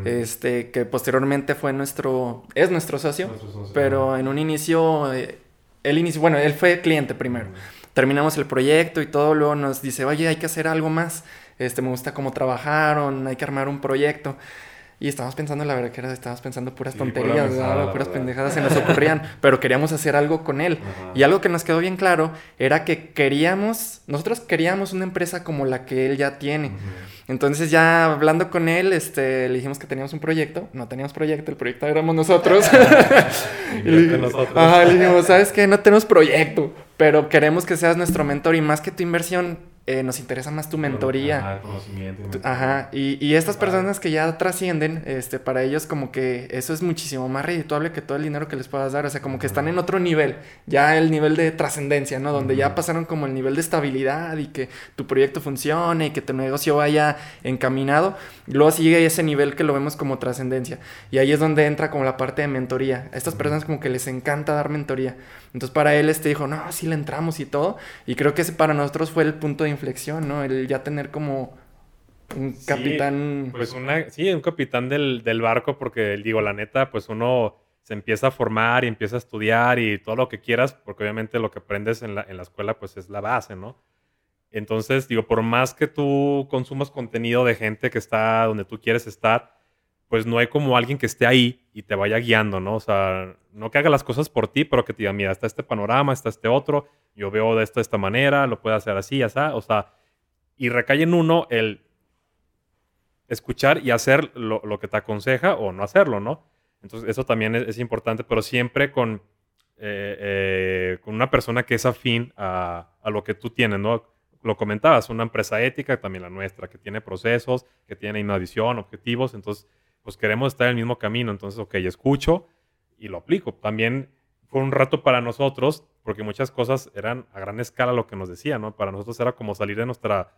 este, que posteriormente fue nuestro, es nuestro socio, pero en un inicio, eh, él inició, bueno, él fue cliente primero. Terminamos el proyecto y todo, luego nos dice, oye, hay que hacer algo más, este, me gusta cómo trabajaron, hay que armar un proyecto. Y estábamos pensando, la verdad que era, estábamos pensando puras tonterías, puras pendejadas se nos ocurrían, pero queríamos hacer algo con él. Y algo que nos quedó bien claro era que queríamos, nosotros queríamos una empresa como la que él ya tiene. Entonces ya hablando con él, este, le dijimos que teníamos un proyecto, no teníamos proyecto, el proyecto éramos nosotros. y le, nosotros. Ajá, le dijimos, ¿sabes qué? No tenemos proyecto, pero queremos que seas nuestro mentor y más que tu inversión, eh, nos interesa más tu mentoría. Ajá, conocimiento. Ajá, y, y estas personas que ya trascienden, este, para ellos como que eso es muchísimo más redituable que todo el dinero que les puedas dar, o sea, como que están en otro nivel, ya el nivel de trascendencia, ¿no? Donde ya pasaron como el nivel de estabilidad y que tu proyecto funcione y que tu negocio vaya encaminado, luego sigue ese nivel que lo vemos como trascendencia, y ahí es donde entra como la parte de mentoría. A estas personas como que les encanta dar mentoría. Entonces para él este dijo, no, sí le entramos y todo. Y creo que ese para nosotros fue el punto de inflexión, ¿no? El ya tener como un capitán. pues una, sí, un capitán del, barco, porque digo, la neta, pues uno se empieza a formar y empieza a estudiar y todo lo que quieras, porque obviamente lo que aprendes en la, en la escuela, pues es la base, ¿no? Entonces, digo, por más que tú consumas contenido de gente que está donde tú quieres estar, pues no hay como alguien que esté ahí y te vaya guiando, ¿no? O sea, no que haga las cosas por ti, pero que te diga, mira, está este panorama, está este otro, yo veo de esto de esta manera, lo puede hacer así, así, o sea, y recae en uno el escuchar y hacer lo, que te aconseja o no hacerlo, ¿no? Entonces, eso también es, importante, pero siempre con, eh, eh, con una persona que es afín a, a lo que tú tienes, ¿no? Lo comentabas, una empresa ética, también la nuestra, que tiene procesos, que tiene una objetivos, entonces pues queremos estar en el mismo camino. Entonces, ok, escucho y lo aplico. También fue un rato para nosotros, porque muchas cosas eran a gran escala lo que nos decía, ¿no? Para nosotros era como salir de nuestra,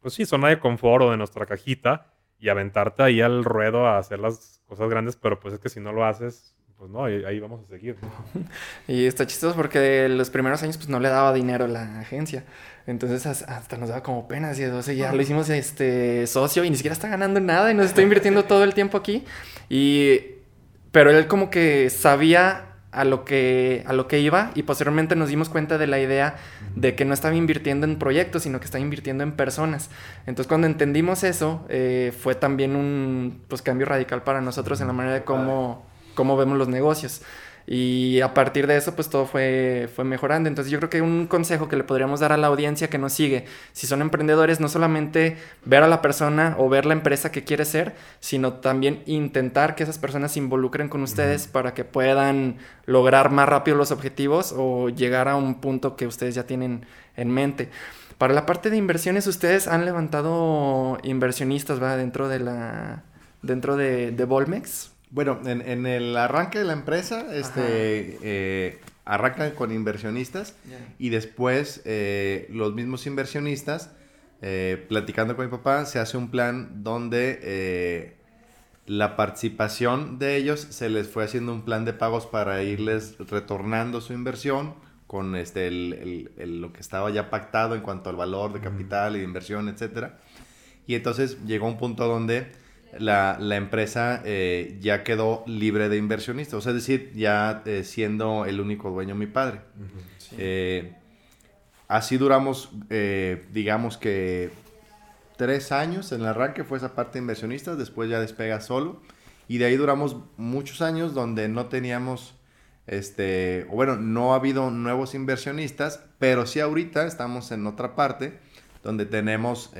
pues sí, zona de confort o de nuestra cajita y aventarte ahí al ruedo a hacer las cosas grandes, pero pues es que si no lo haces, pues no, ahí, vamos a seguir. Y está chistoso porque los primeros años pues no le daba dinero a la agencia. Entonces hasta nos daba como pena, así, o sea, ya lo hicimos este socio y ni siquiera está ganando nada y nos está invirtiendo todo el tiempo aquí. Y pero él como que sabía a lo que a lo que iba y posteriormente nos dimos cuenta de la idea de que no estaba invirtiendo en proyectos, sino que estaba invirtiendo en personas. Entonces cuando entendimos eso, eh, fue también un pues, cambio radical para nosotros en la manera de cómo cómo vemos los negocios. Y a partir de eso, pues todo fue, fue mejorando. Entonces yo creo que un consejo que le podríamos dar a la audiencia que nos sigue, si son emprendedores, no solamente ver a la persona o ver la empresa que quiere ser, sino también intentar que esas personas se involucren con ustedes para que puedan lograr más rápido los objetivos o llegar a un punto que ustedes ya tienen en mente. Para la parte de inversiones, ustedes han levantado inversionistas, ¿va? Dentro de la... Dentro de, de Volmex. Bueno, en, el arranque de la empresa, este, eh, arrancan con inversionistas y después eh, los mismos inversionistas, eh, platicando con mi papá, se hace un plan donde la participación de ellos se les fue haciendo un plan de pagos para irles retornando su inversión con este, lo que estaba ya pactado en cuanto al valor de capital y de inversión, etc. Y entonces llegó un punto donde la, empresa eh, ya quedó libre de inversionistas, o sea, es decir, ya eh, siendo el único dueño mi padre. Eh, así duramos, digamos que tres años en el arranque fue esa parte de inversionistas, después ya despega solo. Y de ahí duramos muchos años donde no teníamos, este, o bueno, no ha habido nuevos inversionistas, pero sí ahorita estamos en otra parte donde tenemos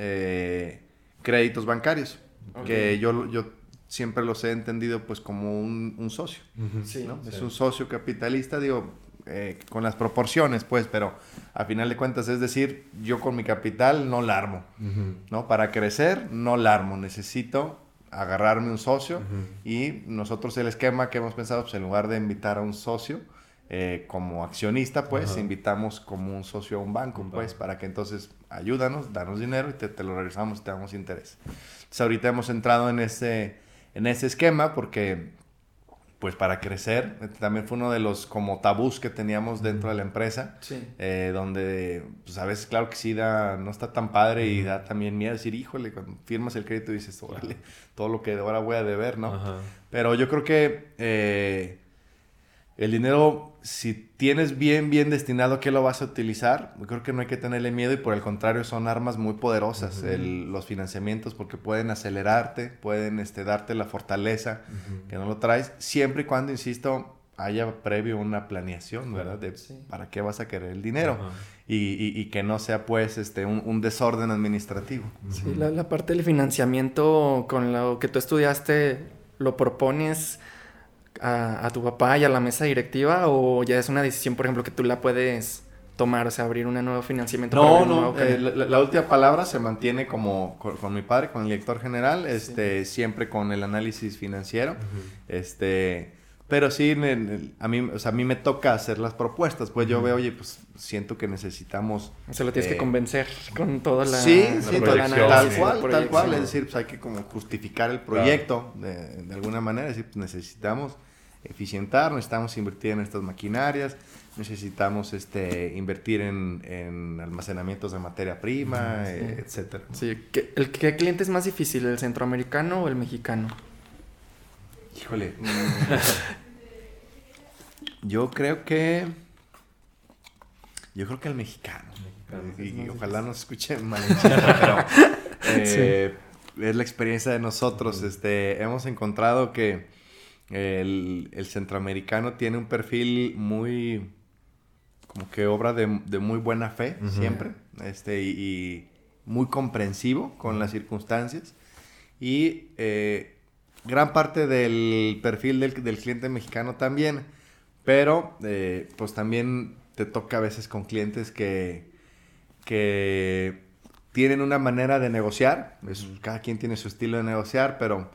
créditos bancarios, que yo, yo siempre los he entendido pues como un, socio. Es un socio capitalista, digo, eh, con las proporciones, pues, pero a final de cuentas, es decir, yo con mi capital no la armo, ¿no? Para crecer, no la armo, necesito agarrarme un socio y nosotros el esquema que hemos pensado, pues en lugar de invitar a un socio eh, como accionista, pues invitamos como un socio a un banco, pues, para que entonces ayúdanos, danos dinero y te, te lo regresamos y te damos interés. Entonces ahorita hemos entrado en ese, en ese esquema porque pues para crecer. También fue uno de los como tabús que teníamos dentro de la empresa, eh, donde pues a veces claro que sí da, no está tan padre y da también miedo decir, híjole, cuando firmas el crédito dices, órale, todo lo que ahora voy a deber, ¿no? Pero yo creo que eh, el dinero, si tienes bien, bien destinado qué lo vas a utilizar, creo que no hay que tenerle miedo y por el contrario son armas muy poderosas los financiamientos porque pueden acelerarte, pueden este, darte la fortaleza que no lo traes, siempre y cuando, insisto, haya previo una planeación, ¿verdad? De para qué vas a querer el dinero. Y, que no sea pues este un, desorden administrativo. Sí, la, la, parte del financiamiento con lo que tú estudiaste, ¿lo propones a, tu papá y a la mesa directiva o ya es una decisión, por ejemplo, que tú la puedes tomar, o sea, abrir un nuevo financiamiento? No, no, eh, la, última palabra se mantiene como con, mi padre, con el director general, este, siempre con el análisis financiero, este... Pero sí, a, mí, o sea, a mí me toca hacer las propuestas. Pues yo veo, oye, pues siento que necesitamos... O sea, lo tienes que eh, convencer con toda la... Sí, sí, tal, cual, tal cual. Es decir, pues hay que como justificar el proyecto de, de, alguna manera. Es decir, pues necesitamos eficientar, necesitamos invertir en estas maquinarias, necesitamos este, invertir en, almacenamientos de materia prima, eh, etcétera. Sí, ¿Qué, el, ¿qué cliente es más difícil, el centroamericano o el mexicano? Híjole. yo creo que... Yo creo que el mexicano. y, ojalá no se escuche mal, pero eh, es la experiencia de nosotros. Este, hemos encontrado que el, centroamericano tiene un perfil muy, como que obra de, muy buena fe, siempre, este, y, muy comprensivo con las circunstancias. Y eh, gran parte del perfil del, cliente mexicano también, pero eh, pues también te toca a veces con clientes que, que tienen una manera de negociar, cada quien tiene su estilo de negociar, pero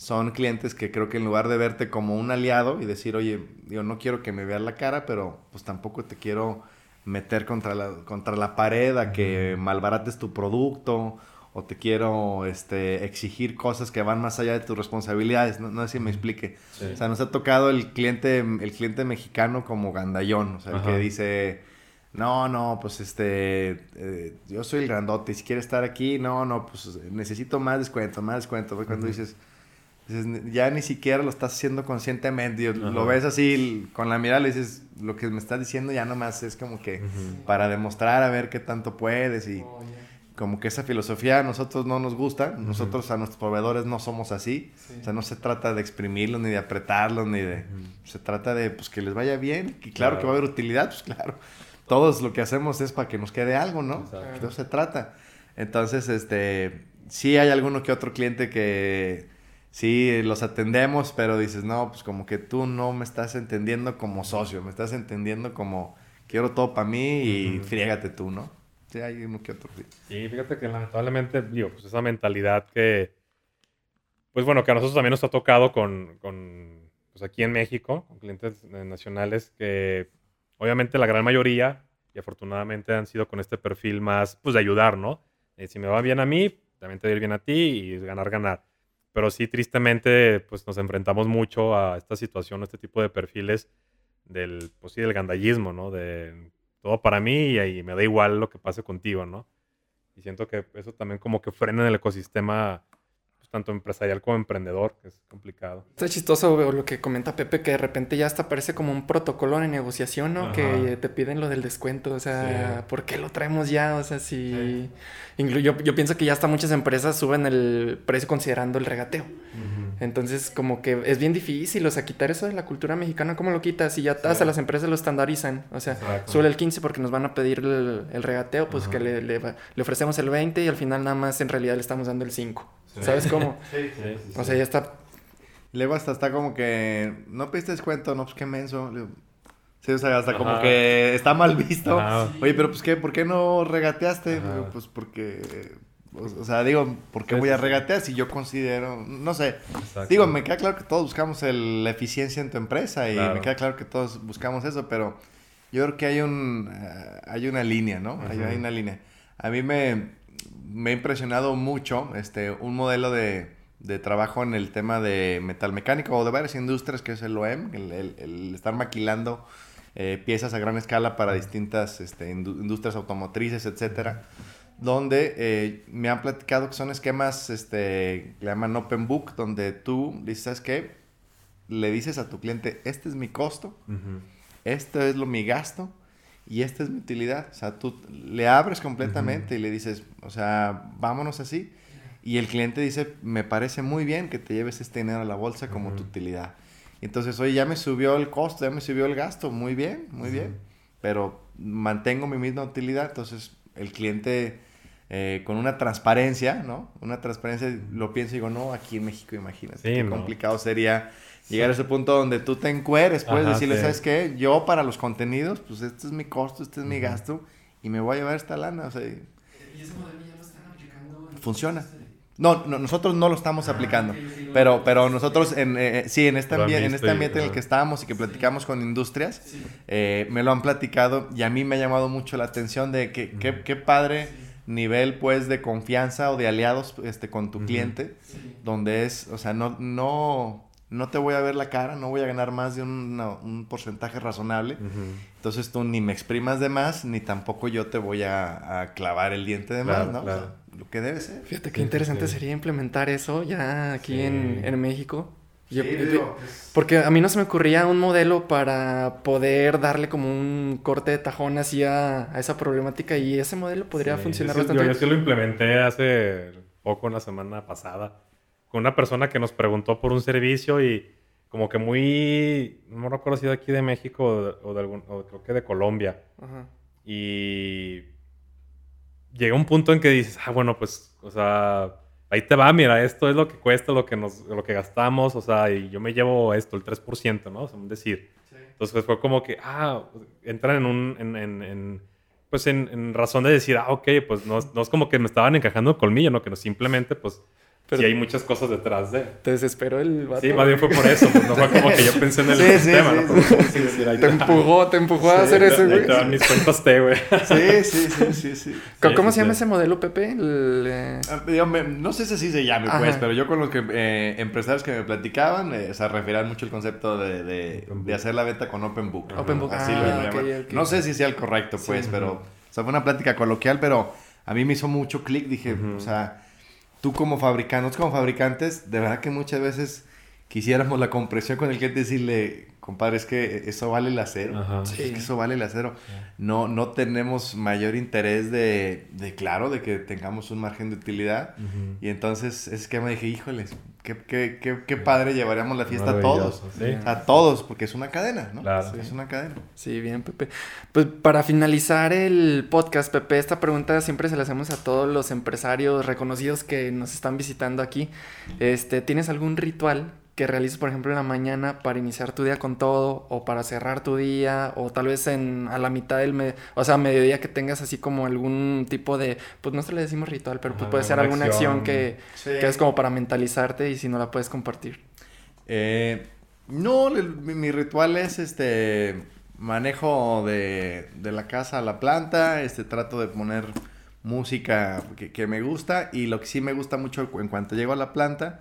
son clientes que creo que en lugar de verte como un aliado y decir, oye, yo no quiero que me veas la cara, pero pues tampoco te quiero meter contra la, contra la pared a que malbarates tu producto o te quiero este, exigir cosas que van más allá de tus responsabilidades. No, sé si me explique. O sea, nos ha tocado el cliente, el cliente mexicano como gandallón, o sea, el que dice, no, no, pues este, eh, yo soy el grandote, y si quieres estar aquí, no, no, pues necesito más descuento, más descuento. Cuando dices ya ni siquiera lo estás haciendo conscientemente. Lo ves así con la mirada, le dices, lo que me estás diciendo ya nomás es como que para demostrar a ver qué tanto puedes y oh, como que esa filosofía a nosotros no nos gusta. Nosotros a nuestros proveedores no somos así. O sea, no se trata de exprimirlos ni de apretarlos ni de... Se trata de pues que les vaya bien y claro, que va a haber utilidad, pues claro. Todos lo que hacemos es para que nos quede algo, ¿no? De eso se trata. Entonces, este, sí hay alguno que otro cliente que sí, los atendemos, pero dices, no, pues como que tú no me estás entendiendo como socio, me estás entendiendo como quiero todo para mí y friégate tú, ¿no? Sí, hay uno que otro. Sí, fíjate que lamentablemente, digo, pues esa mentalidad que, pues bueno, que a nosotros también nos ha tocado con, con pues aquí en México, con clientes nacionales que obviamente la gran mayoría, y afortunadamente han sido con este perfil más, pues de ayudar, ¿no? Eh, si me va bien a mí, también te va a ir bien a ti y ganar, ganar. Pero sí, tristemente, pues nos enfrentamos mucho a esta situación, a este tipo de perfiles del, pues sí, del gandallismo, ¿no? De todo para mí y, me da igual lo que pase contigo, ¿no? Y siento que eso también como que frena en el ecosistema, tanto empresarial como emprendedor, que es complicado. Está chistoso lo que comenta Pepe, que de repente ya hasta parece como un protocolo de negociación, ¿no? Que te piden lo del descuento, o sea, ¿por qué lo traemos ya? O sea, si... Yo, yo, pienso que ya hasta muchas empresas suben el precio considerando el regateo. Entonces, como que es bien difícil, o sea, quitar eso de la cultura mexicana, ¿cómo lo quitas? Si ya hasta las empresas lo estandarizan, o sea, sube el 15 porque nos van a pedir el, regateo, pues que le, le, ofrecemos el 20 y al final nada más en realidad le estamos dando el 5. ¿Sabes cómo? sí, sí, O sea, ya está. Luego hasta está como que, no pediste descuento, no, pues qué menso. Sí, o sea, hasta como que está mal visto. Oye, pero pues qué, ¿por qué no regateaste? Pues porque o sea, digo, ¿por qué voy a regatear si yo considero, no sé, digo, me queda claro que todos buscamos la eficiencia en tu empresa y me queda claro que todos buscamos eso, pero yo creo que hay un, eh, hay una línea, ¿no? hay, una línea. A mí me, me ha impresionado mucho este, un modelo de, de, trabajo en el tema de metal mecánico o de varias industrias, que es el OEM, el, el, estar maquilando eh, piezas a gran escala para distintas este, industrias automotrices, etcétera donde eh, me han platicado que son esquemas, este, le llaman Open Book, donde tú dices, ¿sabes qué? Le dices a tu cliente, este es mi costo, esto es lo mi gasto y esta es mi utilidad. O sea, tú le abres completamente y le dices, o sea, vámonos así. Y el cliente dice, me parece muy bien que te lleves este dinero a la bolsa como tu utilidad. entonces, oye, ya me subió el costo, ya me subió el gasto, muy bien, muy bien. Pero mantengo mi misma utilidad, entonces el cliente eh, con una transparencia, ¿no? Una transparencia, lo pienso y digo, no, aquí en México, imagínate, qué complicado sería llegar a ese punto donde tú te encueres, puedes decirle, ¿sabes qué? Yo para los contenidos, pues este es mi costo, este es mi gasto, y me voy a llevar esta lana, o sea... ¿Y ese modelo ya lo están aplicando? Funciona. No, nosotros no lo estamos ah, aplicando, pero, pero nosotros, en, eh, sí, en este, ambiente, en este ambiente en el que estábamos y que platicamos con industrias, eh, me lo han platicado y a mí me ha llamado mucho la atención de que qué padre nivel pues de confianza o de aliados este, con tu cliente, donde es, o sea, no, no, no te voy a ver la cara, no voy a ganar más de un, un porcentaje razonable, entonces tú ni me exprimas de más, ni tampoco yo te voy a, clavar el diente de más, ¿no? lo que debe ser. Fíjate qué interesante sería implementar eso ya aquí en, en México. Pues, porque a mí no se me ocurría un modelo para poder darle como un corte de tajón así a, esa problemática y ese modelo podría funcionar bastante. Yo, yo sí lo implementé hace poco, una semana pasada, con una persona que nos preguntó por un servicio y como que muy, no recuerdo si de aquí de México o de, algún, o creo que de Colombia. Y llega un punto en que dices, ah, bueno, pues, o sea ahí te va, mira, esto es lo que cuesta, lo que, nos, lo que gastamos, o sea, y yo me llevo esto, el 3%, ¿no? O sea, un decir. Entonces pues, fue como que, ah, entran en un, en, en, pues en, razón de decir, ah, ok, pues no, no, es como que me estaban encajando el colmillo, ¿no? Que no simplemente, pues pero sí, hay muchas cosas detrás de. Te desesperó el vato. Sí, más bien fue por eso. Pues, no fue como que yo pensé en el sí, sistema, sí, Sí, te empujó, te empujó a hacer eso, güey. Te dan mis cuentas T, güey. Sí, sí, sí, sí, sí. ¿Cómo se llama ese modelo, Pepe? Eh, ah, no sé si así se llame, pues, pero yo con los que, eh, empresarios que me platicaban, eh, o sea, referían mucho el concepto de, de, de, hacer la venta con Open Book. Open Book. Así lo ah, okay, No sé si sea el correcto, pues, pero, o sea, fue una plática coloquial, pero a mí me hizo mucho clic. Dije, o sea tú como fabricante, como fabricantes, de verdad que muchas veces quisiéramos la compresión con el que decirle, compadre, es que eso vale el acero. Es que eso vale el acero. No, no tenemos mayor interés de, de, claro, de que tengamos un margen de utilidad. Y entonces es que me dije, híjoles, qué, qué, qué, qué padre llevaríamos la fiesta a todos. A todos, porque es una cadena, ¿no? Claro. Es una cadena. Sí, bien, Pepe. Pues para finalizar el podcast, Pepe, esta pregunta siempre se la hacemos a todos los empresarios reconocidos que nos están visitando aquí. Este, ¿Tienes algún ritual que realices, por ejemplo, en la mañana para iniciar tu día con todo o para cerrar tu día o tal vez en, a la mitad del, mes o sea, a mediodía que tengas así como algún tipo de, pues no se le decimos ritual, pero pues puede ser alguna acción, que, que, es como para mentalizarte y si no la puedes compartir. Eh, no, mi, ritual es este manejo de, de, la casa a la planta, este trato de poner música que, que, me gusta y lo que sí me gusta mucho en cuanto llego a la planta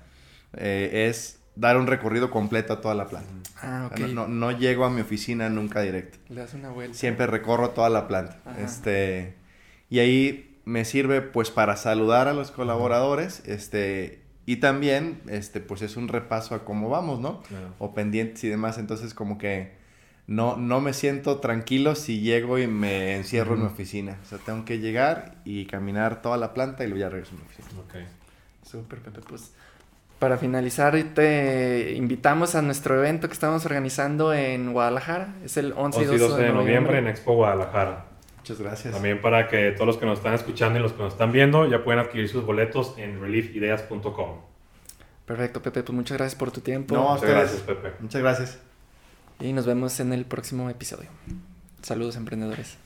eh, es dar un recorrido completo a toda la planta. Ah, ok. no, no, llego a mi oficina nunca directo. Le das una vuelta. Siempre recorro toda la planta. Este, y ahí me sirve pues para saludar a los colaboradores, este, Y también, este, pues es un repaso a cómo vamos, ¿no? O pendientes y demás. Entonces, como que no, no me siento tranquilo si llego y me encierro en mi oficina. O sea, tengo que llegar y caminar toda la planta y luego ya regreso a mi oficina. Ok. Súper, Pepe. Pues para finalizar, te invitamos a nuestro evento que estamos organizando en Guadalajara. Es el 11 y 12, de, noviembre en Expo Guadalajara. Muchas gracias. También para que todos los que nos están escuchando y los que nos están viendo ya pueden adquirir sus boletos en reliefideas.com. Perfecto, Pepe. Pues muchas gracias por tu tiempo. No, muchas gracias, Pepe. Muchas gracias. Y nos vemos en el próximo episodio. Saludos, emprendedores.